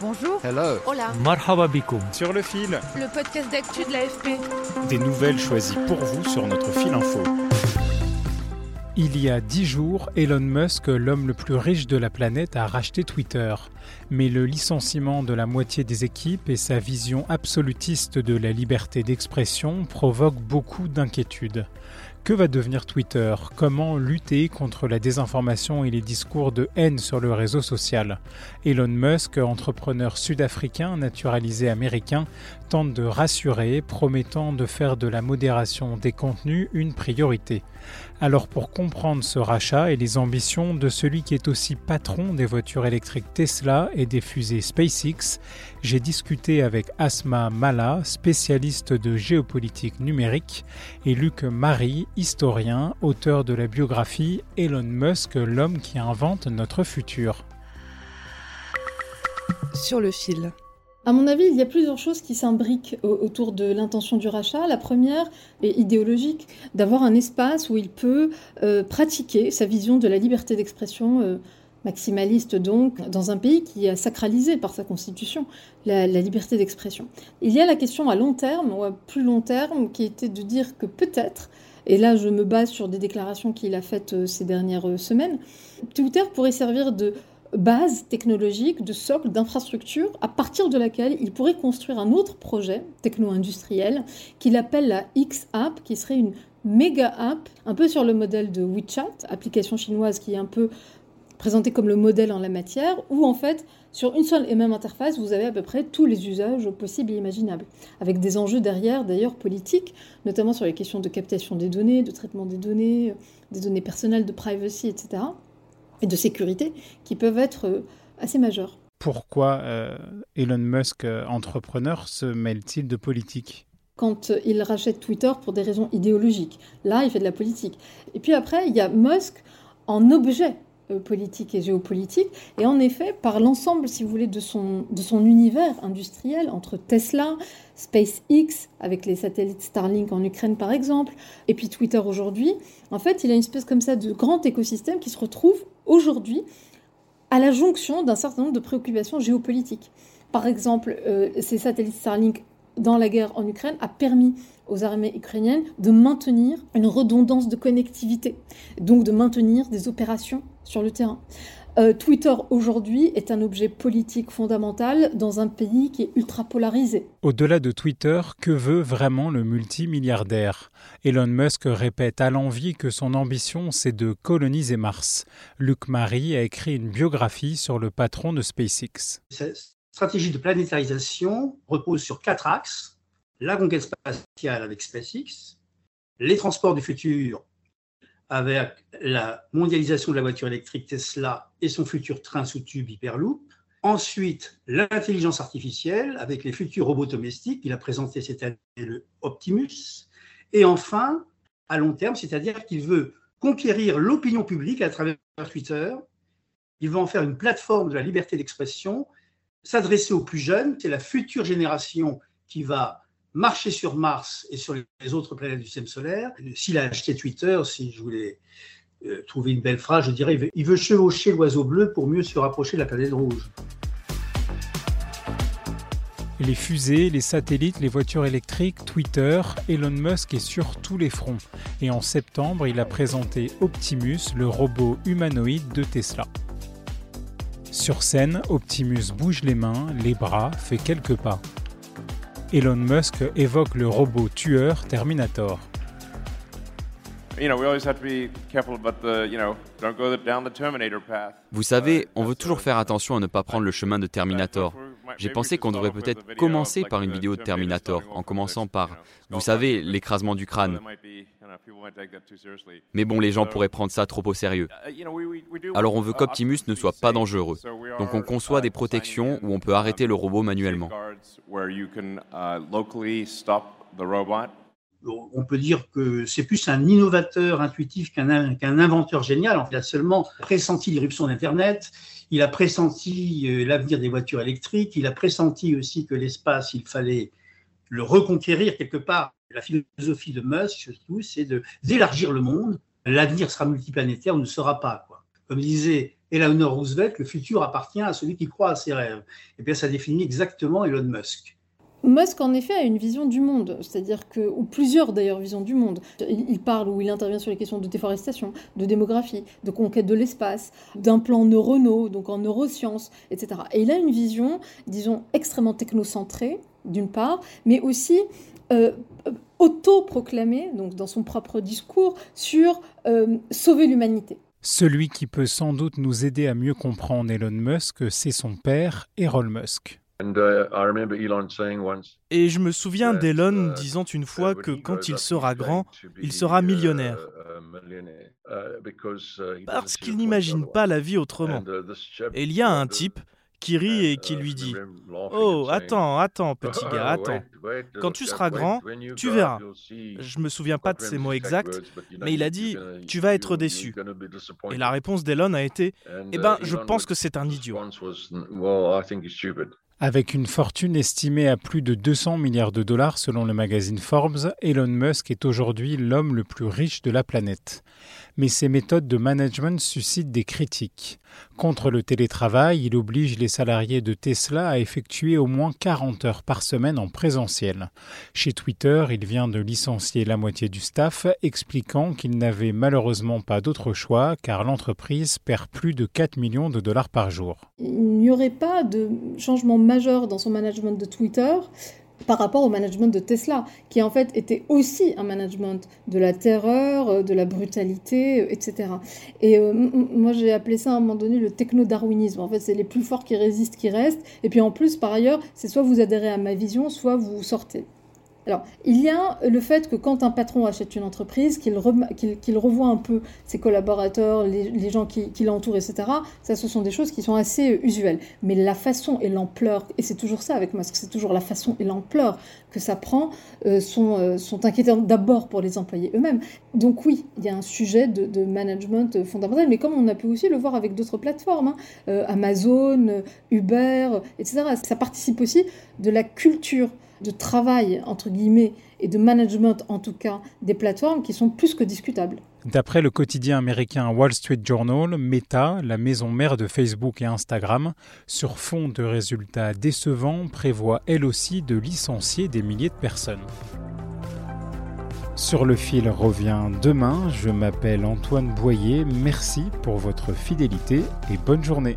Bonjour. Hello. Hola. Marhaba bikoum. Sur le fil, Le podcast d'actu de l'AFP. des nouvelles choisies pour vous sur notre fil info. Il y a dix jours, Elon Musk, l'homme le plus riche de la planète, a racheté Twitter. Mais le licenciement de la moitié des équipes et sa vision absolutiste de la liberté d'expression provoquent beaucoup d'inquiétudes. Que va devenir Twitter? Comment lutter contre la désinformation et les discours de haine sur le réseau social? Elon Musk, entrepreneur sud-africain naturalisé américain, tente de rassurer, promettant de faire de la modération des contenus une priorité. Alors pour comprendre ce rachat et les ambitions de celui qui est aussi patron des voitures électriques Tesla et des fusées SpaceX, j'ai discuté avec Asma Mala, spécialiste de géopolitique numérique, et Luc Marie, historien, auteur de la biographie Elon Musk, l'homme qui invente notre futur. Sur le fil. À mon avis, il y a plusieurs choses qui s'imbriquent au- autour de l'intention du rachat. La première est idéologique, d'avoir un espace où il peut euh, pratiquer sa vision de la liberté d'expression euh, maximaliste, donc, dans un pays qui a sacralisé par sa constitution la, liberté d'expression. Il y a la question à long terme, ou à plus long terme, qui était de dire que peut-être, et là je me base sur des déclarations qu'il a faites euh, ces dernières euh, semaines, Twitter pourrait servir de base technologique, de socle, d'infrastructure, à partir de laquelle il pourrait construire un autre projet techno-industriel qu'il appelle la X-App, qui serait une méga app, un peu sur le modèle de WeChat, application chinoise qui est un peu présentée comme le modèle en la matière, où en fait, sur une seule et même interface, vous avez à peu près tous les usages possibles et imaginables, avec des enjeux derrière, d'ailleurs politiques, notamment sur les questions de captation des données, de traitement des données, des données personnelles, de privacy, etc et de sécurité qui peuvent être euh, assez majeurs. Pourquoi euh, Elon Musk, euh, entrepreneur, se mêle-t-il de politique? Quand euh, il rachète Twitter pour des raisons idéologiques, là, il fait de la politique. Et puis après, il y a Musk en objet euh, politique et géopolitique, et en effet, par l'ensemble, si vous voulez, de son, de son univers industriel, entre Tesla, SpaceX, avec les satellites Starlink en Ukraine par exemple, et puis Twitter aujourd'hui, en fait, il a une espèce comme ça de grand écosystème qui se retrouve aujourd'hui à la jonction d'un certain nombre de préoccupations géopolitiques. Par exemple, euh, ces satellites Starlink dans la guerre en Ukraine a permis aux armées ukrainiennes de maintenir une redondance de connectivité, donc de maintenir des opérations sur le terrain. Euh, Twitter aujourd'hui est un objet politique fondamental dans un pays qui est ultra polarisé. Au-delà de Twitter, que veut vraiment le multimilliardaire? Elon Musk répète à l'envi que son ambition c'est de coloniser Mars. Luc Marie a écrit une biographie sur le patron de SpaceX. Cette stratégie de planétarisation repose sur quatre axes. La conquête spatiale avec SpaceX, les transports du futur avec la mondialisation de la voiture électrique Tesla et son futur train sous tube Hyperloop. Ensuite, l'intelligence artificielle avec les futurs robots domestiques. Il a présenté cette année le Optimus. Et enfin, à long terme, c'est-à-dire qu'il veut conquérir l'opinion publique à travers Twitter. Il veut en faire une plateforme de la liberté d'expression, s'adresser aux plus jeunes. C'est la future génération qui va marcher sur Mars et sur les autres planètes du système solaire. S'il a acheté Twitter, si je voulais euh, trouver une belle phrase, je dirais il veut, il veut chevaucher l'oiseau bleu pour mieux se rapprocher de la planète rouge. Les fusées, les satellites, les voitures électriques, Twitter, Elon Musk est sur tous les fronts. Et en septembre, il a présenté Optimus, le robot humanoïde de Tesla. Sur scène, Optimus bouge les mains, les bras, fait quelques pas. Elon Musk évoque le robot tueur Terminator. Vous savez, on veut toujours faire attention à ne pas prendre le chemin de Terminator. J'ai pensé qu'on devrait peut-être commencer par une vidéo de Terminator, en commençant par, vous savez, l'écrasement du crâne. Mais bon, les gens pourraient prendre ça trop au sérieux. Alors on veut qu'Optimus ne soit pas dangereux. Donc on conçoit des protections où on peut arrêter le robot manuellement. On peut dire que c'est plus un innovateur intuitif qu'un inventeur génial. Il a seulement pressenti l'irruption d'Internet, il a pressenti euh, l'avenir des voitures électriques, il a pressenti aussi que l'espace, il fallait le reconquérir quelque part. La philosophie de Musk, surtout, c'est d'élargir le monde. L'avenir sera multiplanétaire, on ne sera pas. Quoi. Comme disait Eleanor Roosevelt, le futur appartient à celui qui croit à ses rêves. Et bien, ça définit exactement Elon Musk. Musk, en effet, a une vision du monde, c'est-à-dire que, ou plusieurs d'ailleurs visions du monde. Il, parle ou il intervient sur les questions de déforestation, de démographie, de conquête de l'espace, d'un plan neuronaux, donc en neurosciences, etc. Et il a une vision, disons, extrêmement technocentrée, d'une part, mais aussi euh, autoproclamée, donc dans son propre discours, sur euh, sauver l'humanité. Celui qui peut sans doute nous aider à mieux comprendre Elon Musk, c'est son père, Errol Musk. Uh, Et je me souviens d'Elon uh, disant une fois que quand il sera grand, il sera millionnaire. Uh, Parce qu'il n'imagine pas la vie autrement. Et il y a un type qui rit et qui lui dit Oh, attends, attends, petit gars, attends. Quand tu seras grand, tu verras. Je me souviens pas de ces mots exacts, mais il a dit Tu vas être déçu. Et la réponse d'Elon a été Eh ben, je pense que c'est un idiot. Avec une fortune estimée à plus de 200 milliards de dollars selon le magazine Forbes, Elon Musk est aujourd'hui l'homme le plus riche de la planète mais ses méthodes de management suscitent des critiques. Contre le télétravail, il oblige les salariés de Tesla à effectuer au moins 40 heures par semaine en présentiel. Chez Twitter, il vient de licencier la moitié du staff, expliquant qu'il n'avait malheureusement pas d'autre choix car l'entreprise perd plus de 4 millions de dollars par jour. Il n'y aurait pas de changement majeur dans son management de Twitter par rapport au management de Tesla, qui en fait était aussi un management de la terreur, euh, de la brutalité, euh, etc. Et euh, moi j'ai appelé ça à un moment donné le techno-darwinisme. En fait, c'est les plus forts qui résistent qui restent. Et puis en plus, par ailleurs, c'est soit vous adhérez à ma vision, soit vous sortez. Alors, il y a le fait que quand un patron achète une entreprise, qu'il revoit un peu ses collaborateurs, les, gens qui, l'entourent, etc. Ça, ce sont des choses qui sont assez euh, usuelles. Mais la façon et l'ampleur, et c'est toujours ça avec Musk, c'est toujours la façon et l'ampleur que ça prend, euh, sont, euh, sont inquiétantes d'abord pour les employés eux-mêmes. Donc oui, il y a un sujet de, management fondamental, mais comme on a pu aussi le voir avec d'autres plateformes, hein, Amazon, Uber, etc. Ça participe aussi de la culture de travail, entre guillemets, et de management, en tout cas, des plateformes qui sont plus que discutables. D'après le quotidien américain Wall Street Journal, Meta, la maison mère de Facebook et Instagram, sur fond de résultats décevants, prévoit elle aussi de licencier des milliers de personnes. Sur le fil revient demain. Je m'appelle Antoine Boyer. Merci pour votre fidélité et bonne journée.